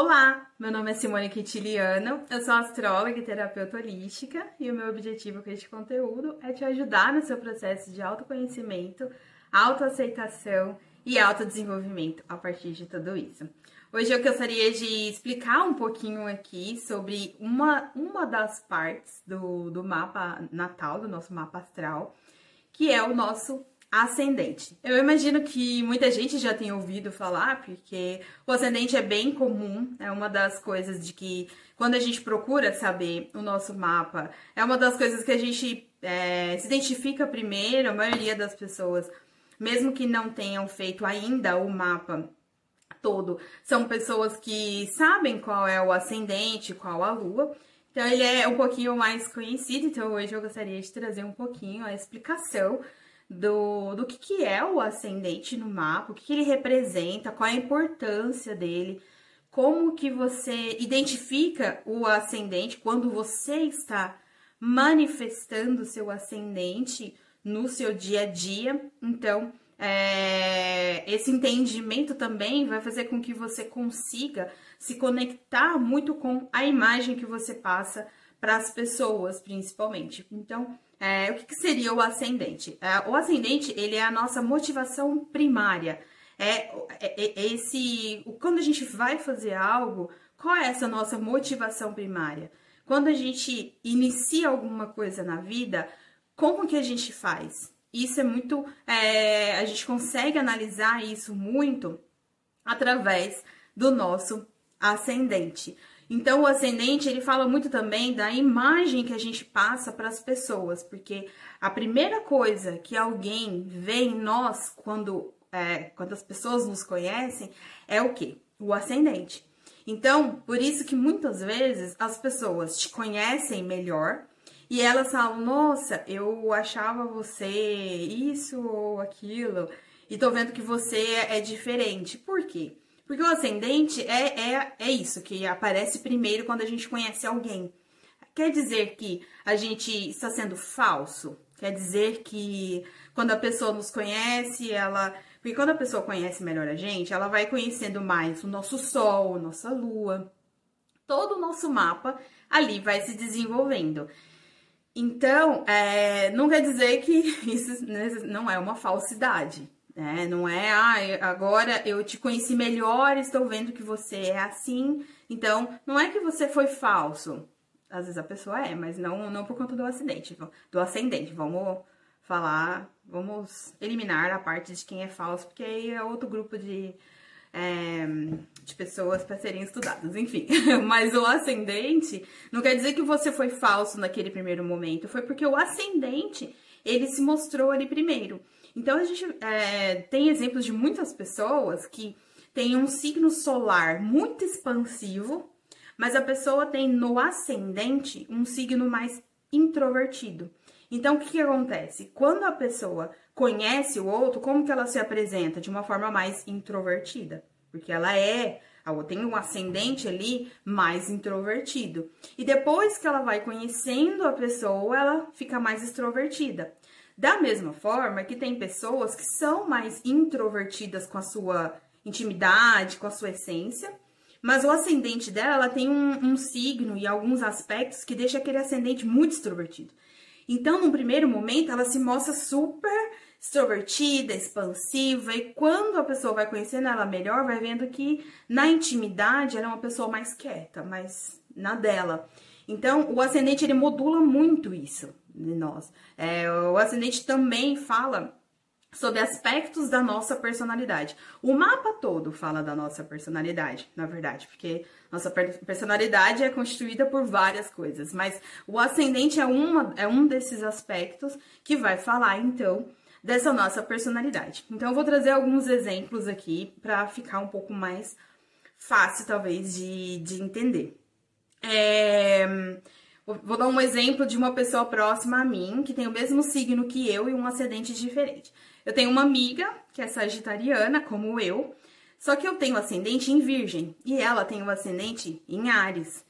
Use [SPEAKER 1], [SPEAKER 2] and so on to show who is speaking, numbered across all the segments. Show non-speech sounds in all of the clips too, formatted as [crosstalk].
[SPEAKER 1] Olá, meu nome é Simone Quintiliano, eu sou astróloga e terapeuta holística e o meu objetivo com este conteúdo é te ajudar no seu processo de autoconhecimento, autoaceitação e autodesenvolvimento a partir de tudo isso. Hoje eu gostaria de explicar um pouquinho aqui sobre uma, uma das partes do, do mapa natal, do nosso mapa astral, que é o nosso ascendente. Eu imagino que muita gente já tenha ouvido falar, porque o ascendente é bem comum, é uma das coisas de que quando a gente procura saber o nosso mapa, é uma das coisas que a gente é, se identifica primeiro, a maioria das pessoas, mesmo que não tenham feito ainda o mapa todo, são pessoas que sabem qual é o ascendente, qual a lua. Então ele é um pouquinho mais conhecido, então hoje eu gostaria de trazer um pouquinho a explicação do, do que, que é o ascendente no mapa, o que, que ele representa, qual a importância dele, como que você identifica o ascendente quando você está manifestando seu ascendente no seu dia a dia. Então, é, esse entendimento também vai fazer com que você consiga se conectar muito com a imagem que você passa para as pessoas, principalmente. Então, é, o que, que, seria o ascendente? É, o ascendente, ele é a nossa motivação primária. É, é, é, esse, quando a gente vai fazer algo, qual é essa nossa motivação primária? Quando a gente inicia alguma coisa na vida, como que a gente faz? Isso é muito, é, a gente consegue analisar isso muito através do nosso ascendente. Então, o ascendente, ele fala muito também da imagem que a gente passa para as pessoas, porque a primeira coisa que alguém vê em nós quando, é, quando as pessoas nos conhecem é o quê? O ascendente. Então, por isso que muitas vezes as pessoas te conhecem melhor e elas falam: Nossa, eu achava você isso ou aquilo, e tô vendo que você é diferente. Por quê? Porque o ascendente é, é, é isso, que aparece primeiro quando a gente conhece alguém. Quer dizer que a gente está sendo falso? Quer dizer que quando a pessoa nos conhece, ela. Porque quando a pessoa conhece melhor a gente, ela vai conhecendo mais o nosso Sol, nossa Lua, todo o nosso mapa ali vai se desenvolvendo. Então, é, não quer dizer que [laughs] isso não é uma falsidade. Né? Não é, ah, agora eu te conheci melhor, estou vendo que você é assim. Então, não é que você foi falso. Às vezes a pessoa é, mas não, não por conta do acidente, do ascendente. Vamos falar, vamos eliminar a parte de quem é falso, porque aí é outro grupo de, é, de pessoas para serem estudadas, enfim. [laughs] Mas o ascendente não quer dizer que você foi falso naquele primeiro momento, foi porque o ascendente ele se mostrou ali primeiro. Então, a gente é, tem exemplos de muitas pessoas que têm um signo solar muito expansivo, mas a pessoa tem no ascendente um signo mais introvertido. Então, o que, que acontece? Quando a pessoa conhece o outro, como que ela se apresenta? De uma forma mais introvertida. Porque ela é, tem um ascendente ali mais introvertido. E depois que ela vai conhecendo a pessoa, ela fica mais extrovertida. Da mesma forma que tem pessoas que são mais introvertidas com a sua intimidade, com a sua essência, mas o ascendente dela ela tem um, um signo e alguns aspectos que deixa aquele ascendente muito extrovertido. Então, num primeiro momento, ela se mostra super extrovertida, expansiva, e quando a pessoa vai conhecendo ela melhor, vai vendo que na intimidade ela é uma pessoa mais quieta, mais na dela. Então, o ascendente ele modula muito isso de nós. É, o ascendente também fala sobre aspectos da nossa personalidade. O mapa todo fala da nossa personalidade, na verdade, porque nossa personalidade é constituída por várias coisas, mas o ascendente é, uma, é um desses aspectos que vai falar, então, dessa nossa personalidade. Então, eu vou trazer alguns exemplos aqui para ficar um pouco mais fácil, talvez, de, de entender. É, Vou dar um exemplo de uma pessoa próxima a mim, que tem o mesmo signo que eu e um ascendente diferente. Eu tenho uma amiga, que é sagitariana, como eu, só que eu tenho ascendente em Virgem e ela tem o ascendente em Ares.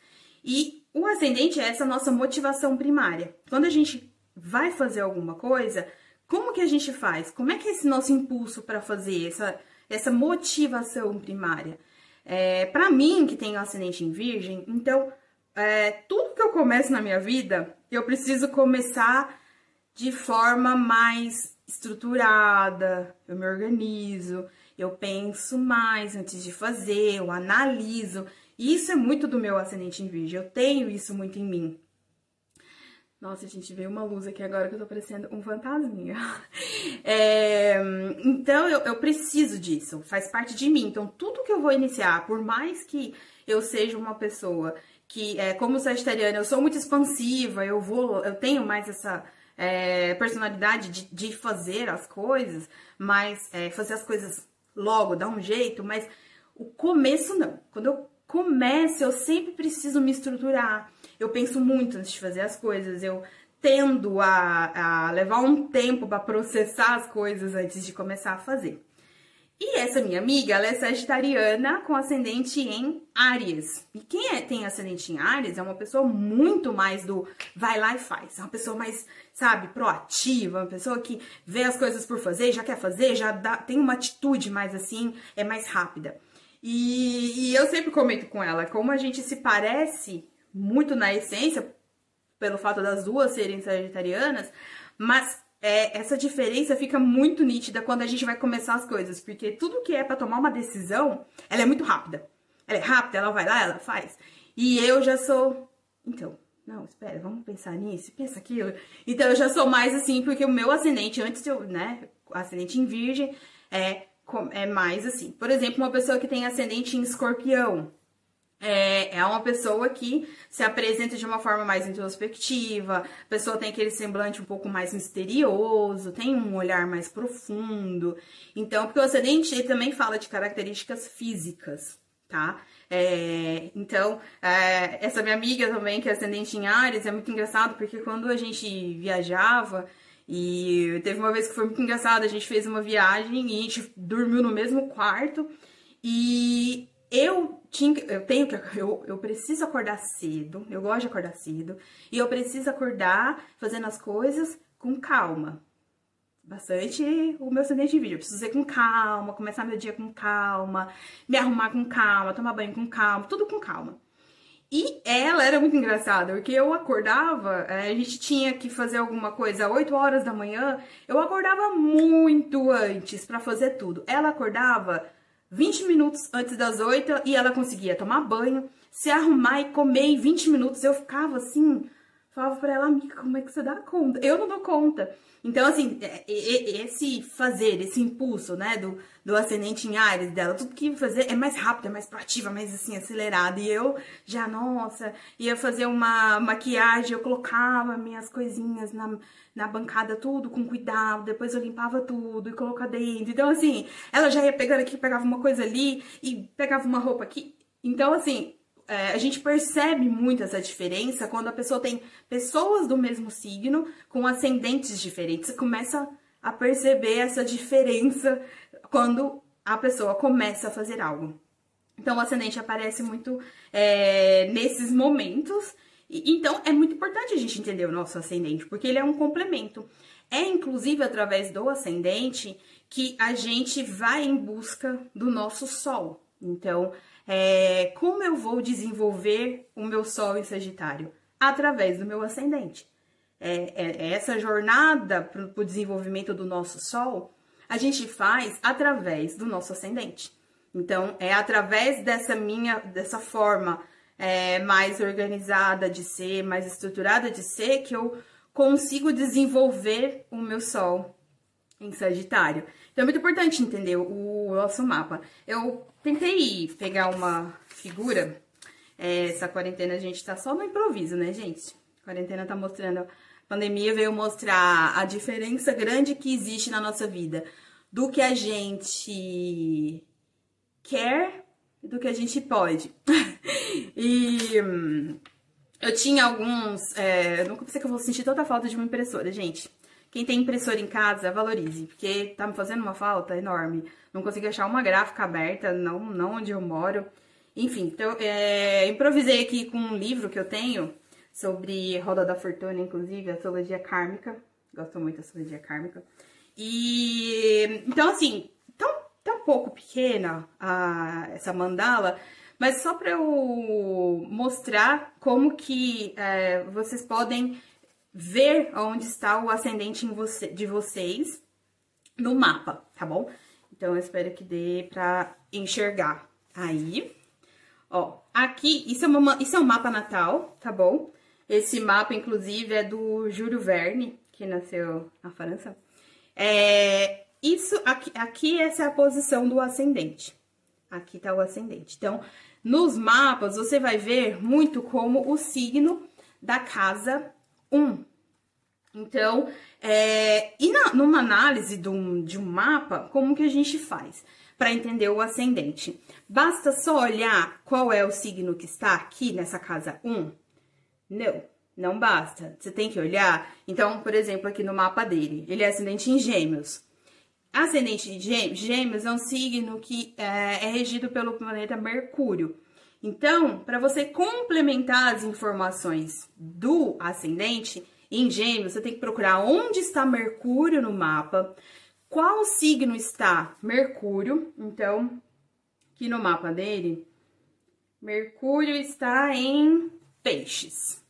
[SPEAKER 1] E o ascendente é essa nossa motivação primária. Quando a gente vai fazer alguma coisa, como que a gente faz? Como é que é esse nosso impulso para fazer essa, essa motivação primária? É, para mim, que tenho ascendente em virgem, então, é, tudo que eu começo na minha vida, eu preciso começar de forma mais estruturada, eu me organizo, eu penso mais antes de fazer, eu analiso. Isso é muito do meu ascendente em virgem, eu tenho isso muito em mim. Nossa, gente veio uma luz aqui agora que eu tô parecendo um fantasminha. [laughs] É, então, eu, eu preciso disso, faz parte de mim. Então, tudo que eu vou iniciar, por mais que eu seja uma pessoa que, é, como sagitariana, eu sou muito expansiva, eu vou, eu tenho mais essa é, personalidade de, de, fazer as coisas, mas é, fazer as coisas logo, dar um jeito, mas o começo não. Quando eu começo, eu sempre preciso me estruturar. Eu penso muito antes de fazer as coisas, eu tendo a, a levar um tempo para processar as coisas antes de começar a fazer. E essa minha amiga, ela é sagitariana com ascendente em Áries. E quem é, tem ascendente em Áries é uma pessoa muito mais do vai lá e faz. É uma pessoa mais, sabe, proativa, uma pessoa que vê as coisas por fazer, já quer fazer, já dá, tem uma atitude mais assim, é mais rápida. E, e eu sempre comento com ela como a gente se parece muito na essência, pelo fato das duas serem sagitarianas, mas é, essa diferença fica muito nítida quando a gente vai começar as coisas, porque tudo que é para tomar uma decisão, ela é muito rápida. Ela é rápida, ela vai lá, ela faz. E eu já sou. Então, não, espera, vamos pensar nisso, pensa aquilo. Então eu já sou mais assim, porque o meu ascendente, antes de eu, né, ascendente em virgem, é, é mais assim. Por exemplo, uma pessoa que tem ascendente em escorpião, é, é uma pessoa que se apresenta de uma forma mais introspectiva, a pessoa tem aquele semblante um pouco mais misterioso, tem um olhar mais profundo. Então, porque o ascendente também fala de características físicas, tá? É, então, é, essa minha amiga também, que é ascendente em Ares, é muito engraçado porque quando a gente viajava, e teve uma vez que foi muito engraçado, a gente fez uma viagem e a gente dormiu no mesmo quarto, e eu tinha, eu tenho que, eu, eu preciso acordar cedo, eu gosto de acordar cedo, e eu preciso acordar fazendo as coisas com calma. Bastante o meu ascendente de vídeo. Eu preciso ser com calma, começar meu dia com calma, me arrumar com calma, tomar banho com calma, tudo com calma. E ela era muito engraçada, porque eu acordava, é, a gente tinha que fazer alguma coisa às 8 horas da manhã, eu acordava muito antes para fazer tudo. Ela acordava 20 minutos antes das 8 e ela conseguia tomar banho, se arrumar e comer em 20 minutos. Eu ficava assim, falava pra ela, amiga, como é que você dá conta? Eu não dou conta. Então, assim, é, esse fazer, esse impulso, né, do, do ascendente em Ares dela, tudo que fazer é mais rápido, é mais proativa, mais assim, acelerado. E eu já, nossa, ia fazer uma maquiagem, eu colocava minhas coisinhas na, na bancada, tudo com cuidado, depois eu limpava tudo e colocava dentro. Então, assim, ela já ia pegando aqui, pegava uma coisa ali e pegava uma roupa aqui. Então, assim, é, a gente percebe muito essa diferença quando a pessoa tem pessoas do mesmo signo com ascendentes diferentes. Você começa a perceber essa diferença quando a pessoa começa a fazer algo. Então, o ascendente aparece muito é, nesses momentos. E, então, é muito importante a gente entender o nosso ascendente, porque ele é um complemento. É inclusive através do ascendente que a gente vai em busca do nosso sol. Então, é, como eu vou desenvolver o meu Sol em Sagitário? Através do meu ascendente. É, é, é essa jornada para o desenvolvimento do nosso Sol, a gente faz através do nosso ascendente. Então, é através dessa minha, dessa forma é, mais organizada de ser, mais estruturada de ser, que eu consigo desenvolver o meu Sol em Sagitário. Então é muito importante entender o nosso mapa. Eu tentei pegar uma figura. É, essa quarentena a gente tá só no improviso, né, gente? Quarentena tá mostrando. A pandemia veio mostrar a diferença grande que existe na nossa vida do que a gente quer e do que a gente pode. [laughs] e hum, eu tinha alguns. É, nunca pensei que eu vou sentir tanta falta de uma impressora, gente. Quem tem impressora em casa, valorize, porque tá me fazendo uma falta enorme. Não consigo achar uma gráfica aberta, não, não onde eu moro. Enfim, então, é, improvisei aqui com um livro que eu tenho sobre Roda da Fortuna, inclusive, astrologia kármica. Gosto muito da astrologia kármica. E, então, assim, tão, tão pouco pequena a, essa mandala, mas só para eu mostrar como que é, vocês podem ver onde está o ascendente você, de vocês no mapa, tá bom? Então, eu espero que dê para enxergar. Aí, ó, aqui, isso é, uma, isso é um mapa natal, tá bom? Esse mapa, inclusive, é do Júlio Verne, que nasceu na França. É, isso aqui, aqui, essa é a posição do ascendente. Aqui tá o ascendente. Então, nos mapas, você vai ver muito como o signo da casa 1. Então, é, e na, numa análise de um, de um mapa, como que a gente faz para entender o ascendente? Basta só olhar qual é o signo que está aqui nessa casa 1? Não, não basta. Você tem que olhar. Então, por exemplo, aqui no mapa dele, ele é ascendente em Gêmeos. Ascendente de Gêmeos é um signo que é, é regido pelo planeta Mercúrio. Então, para você complementar as informações do ascendente, em Gêmeos, você tem que procurar onde está Mercúrio no mapa, qual signo está Mercúrio. Então, aqui no mapa dele, Mercúrio está em Peixes.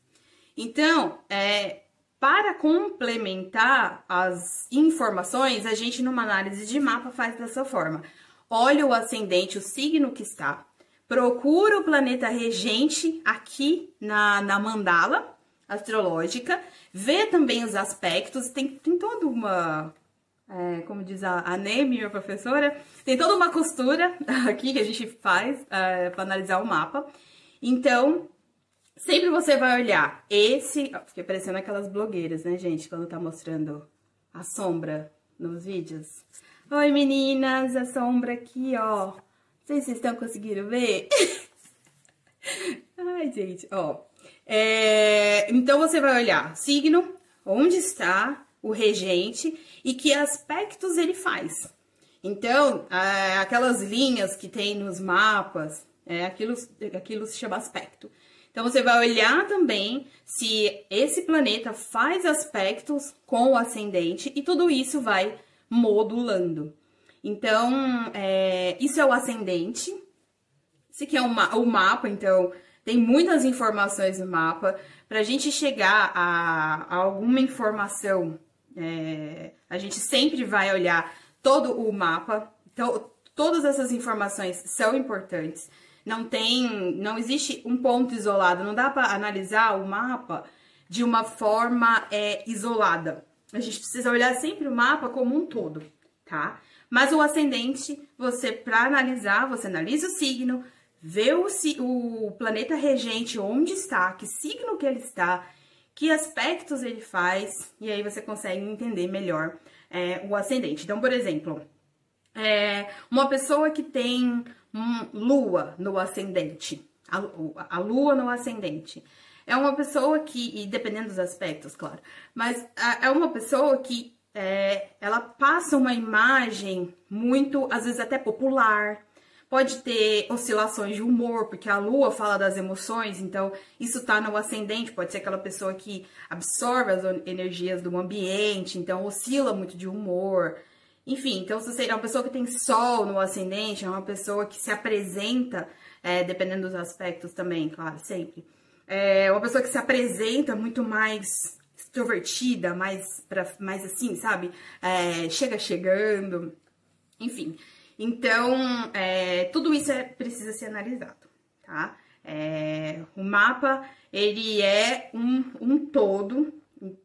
[SPEAKER 1] Então, é, para complementar as informações, a gente, numa análise de mapa, faz dessa forma. Olha o ascendente, o signo que está. Procura o planeta regente aqui na, na mandala astrológica. Vê também os aspectos. Tem, tem toda uma... É, como diz a, a Neme, minha professora, tem toda uma costura [laughs] aqui que a gente faz é, para analisar o mapa. Então, Sempre você vai olhar esse... Fiquei parecendo aquelas blogueiras, né, gente? Quando tá mostrando a sombra nos vídeos. Oi, meninas! A sombra aqui, ó. Sei se vocês estão conseguindo ver. [laughs] Ai, gente, ó. É... Então, você vai olhar signo, onde está o regente e que aspectos ele faz. Então, aquelas linhas que tem nos mapas, é, aquilo, aquilo se chama aspecto. Então, você vai olhar também se esse planeta faz aspectos com o ascendente e tudo isso vai modulando. Então, é, isso é o ascendente. Esse aqui é o, ma o mapa, então tem muitas informações no mapa. Para a gente chegar a, a alguma informação, é, a gente sempre vai olhar todo o mapa. Então, todas essas informações são importantes não tem, não existe um ponto isolado, não dá para analisar o mapa de uma forma é, isolada. A gente precisa olhar sempre o mapa como um todo, tá? Mas o ascendente, você para analisar, você analisa o signo, vê o, o planeta regente onde está, que signo que ele está, que aspectos ele faz, e aí você consegue entender melhor é, o ascendente. Então, por exemplo, é, uma pessoa que tem lua no ascendente, a, a lua no ascendente. É uma pessoa que, e dependendo dos aspectos, claro, mas é uma pessoa que é, ela passa uma imagem muito, às vezes até popular, pode ter oscilações de humor, porque a lua fala das emoções, então isso tá no ascendente, pode ser aquela pessoa que absorve as energias do ambiente, então oscila muito de humor. Enfim, então se você é uma pessoa que tem sol no ascendente, é uma pessoa que se apresenta, é, dependendo dos aspectos também, claro, sempre. É uma pessoa que se apresenta muito mais extrovertida, mais, pra, mais assim, sabe? É, chega chegando, enfim. Então, é, tudo isso é, precisa ser analisado, tá? É, o mapa, ele é um, um todo,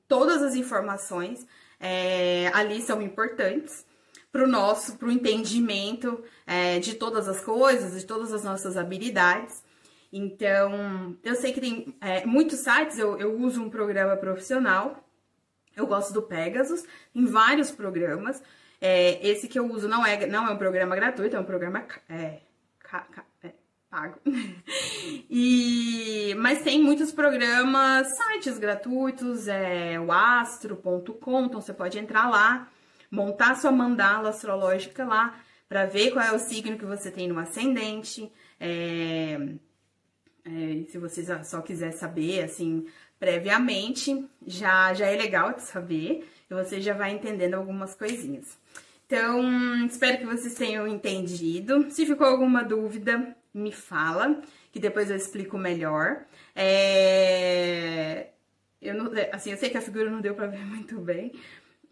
[SPEAKER 1] todas as informações é, ali são importantes, para o nosso, para o entendimento é, de todas as coisas, de todas as nossas habilidades. Então, eu sei que tem é, muitos sites, eu, eu uso um programa profissional, eu gosto do Pegasus, em vários programas. É, esse que eu uso não é, não é um programa gratuito, é um programa é, é, pago. [laughs] e, mas tem muitos programas, sites gratuitos, é o astro.com, então você pode entrar lá montar sua mandala astrológica lá para ver qual é o signo que você tem no ascendente. É, é, se você só quiser saber, assim, previamente, já, já é legal de saber e você já vai entendendo algumas coisinhas. Então, espero que vocês tenham entendido. Se ficou alguma dúvida, me fala, que depois eu explico melhor. É... Eu não, assim, eu sei que a figura não deu pra ver [laughs] muito bem,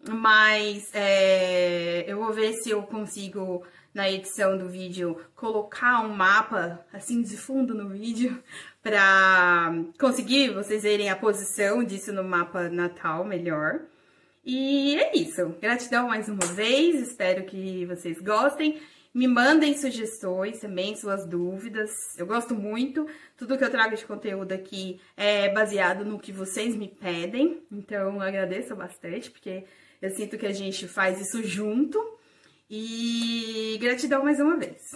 [SPEAKER 1] mas é... eu vou ver se eu consigo, na edição do vídeo, colocar um mapa, assim, de fundo no vídeo, [laughs] pra conseguir vocês verem a posição disso no mapa natal melhor. E é isso. Gratidão mais uma vez, espero que vocês gostem. Me mandem sugestões também, suas dúvidas. Eu gosto muito. Tudo que eu trago de conteúdo aqui é baseado no que vocês me pedem. Então, agradeço bastante, porque eu sinto que a gente faz isso junto. E gratidão mais uma vez.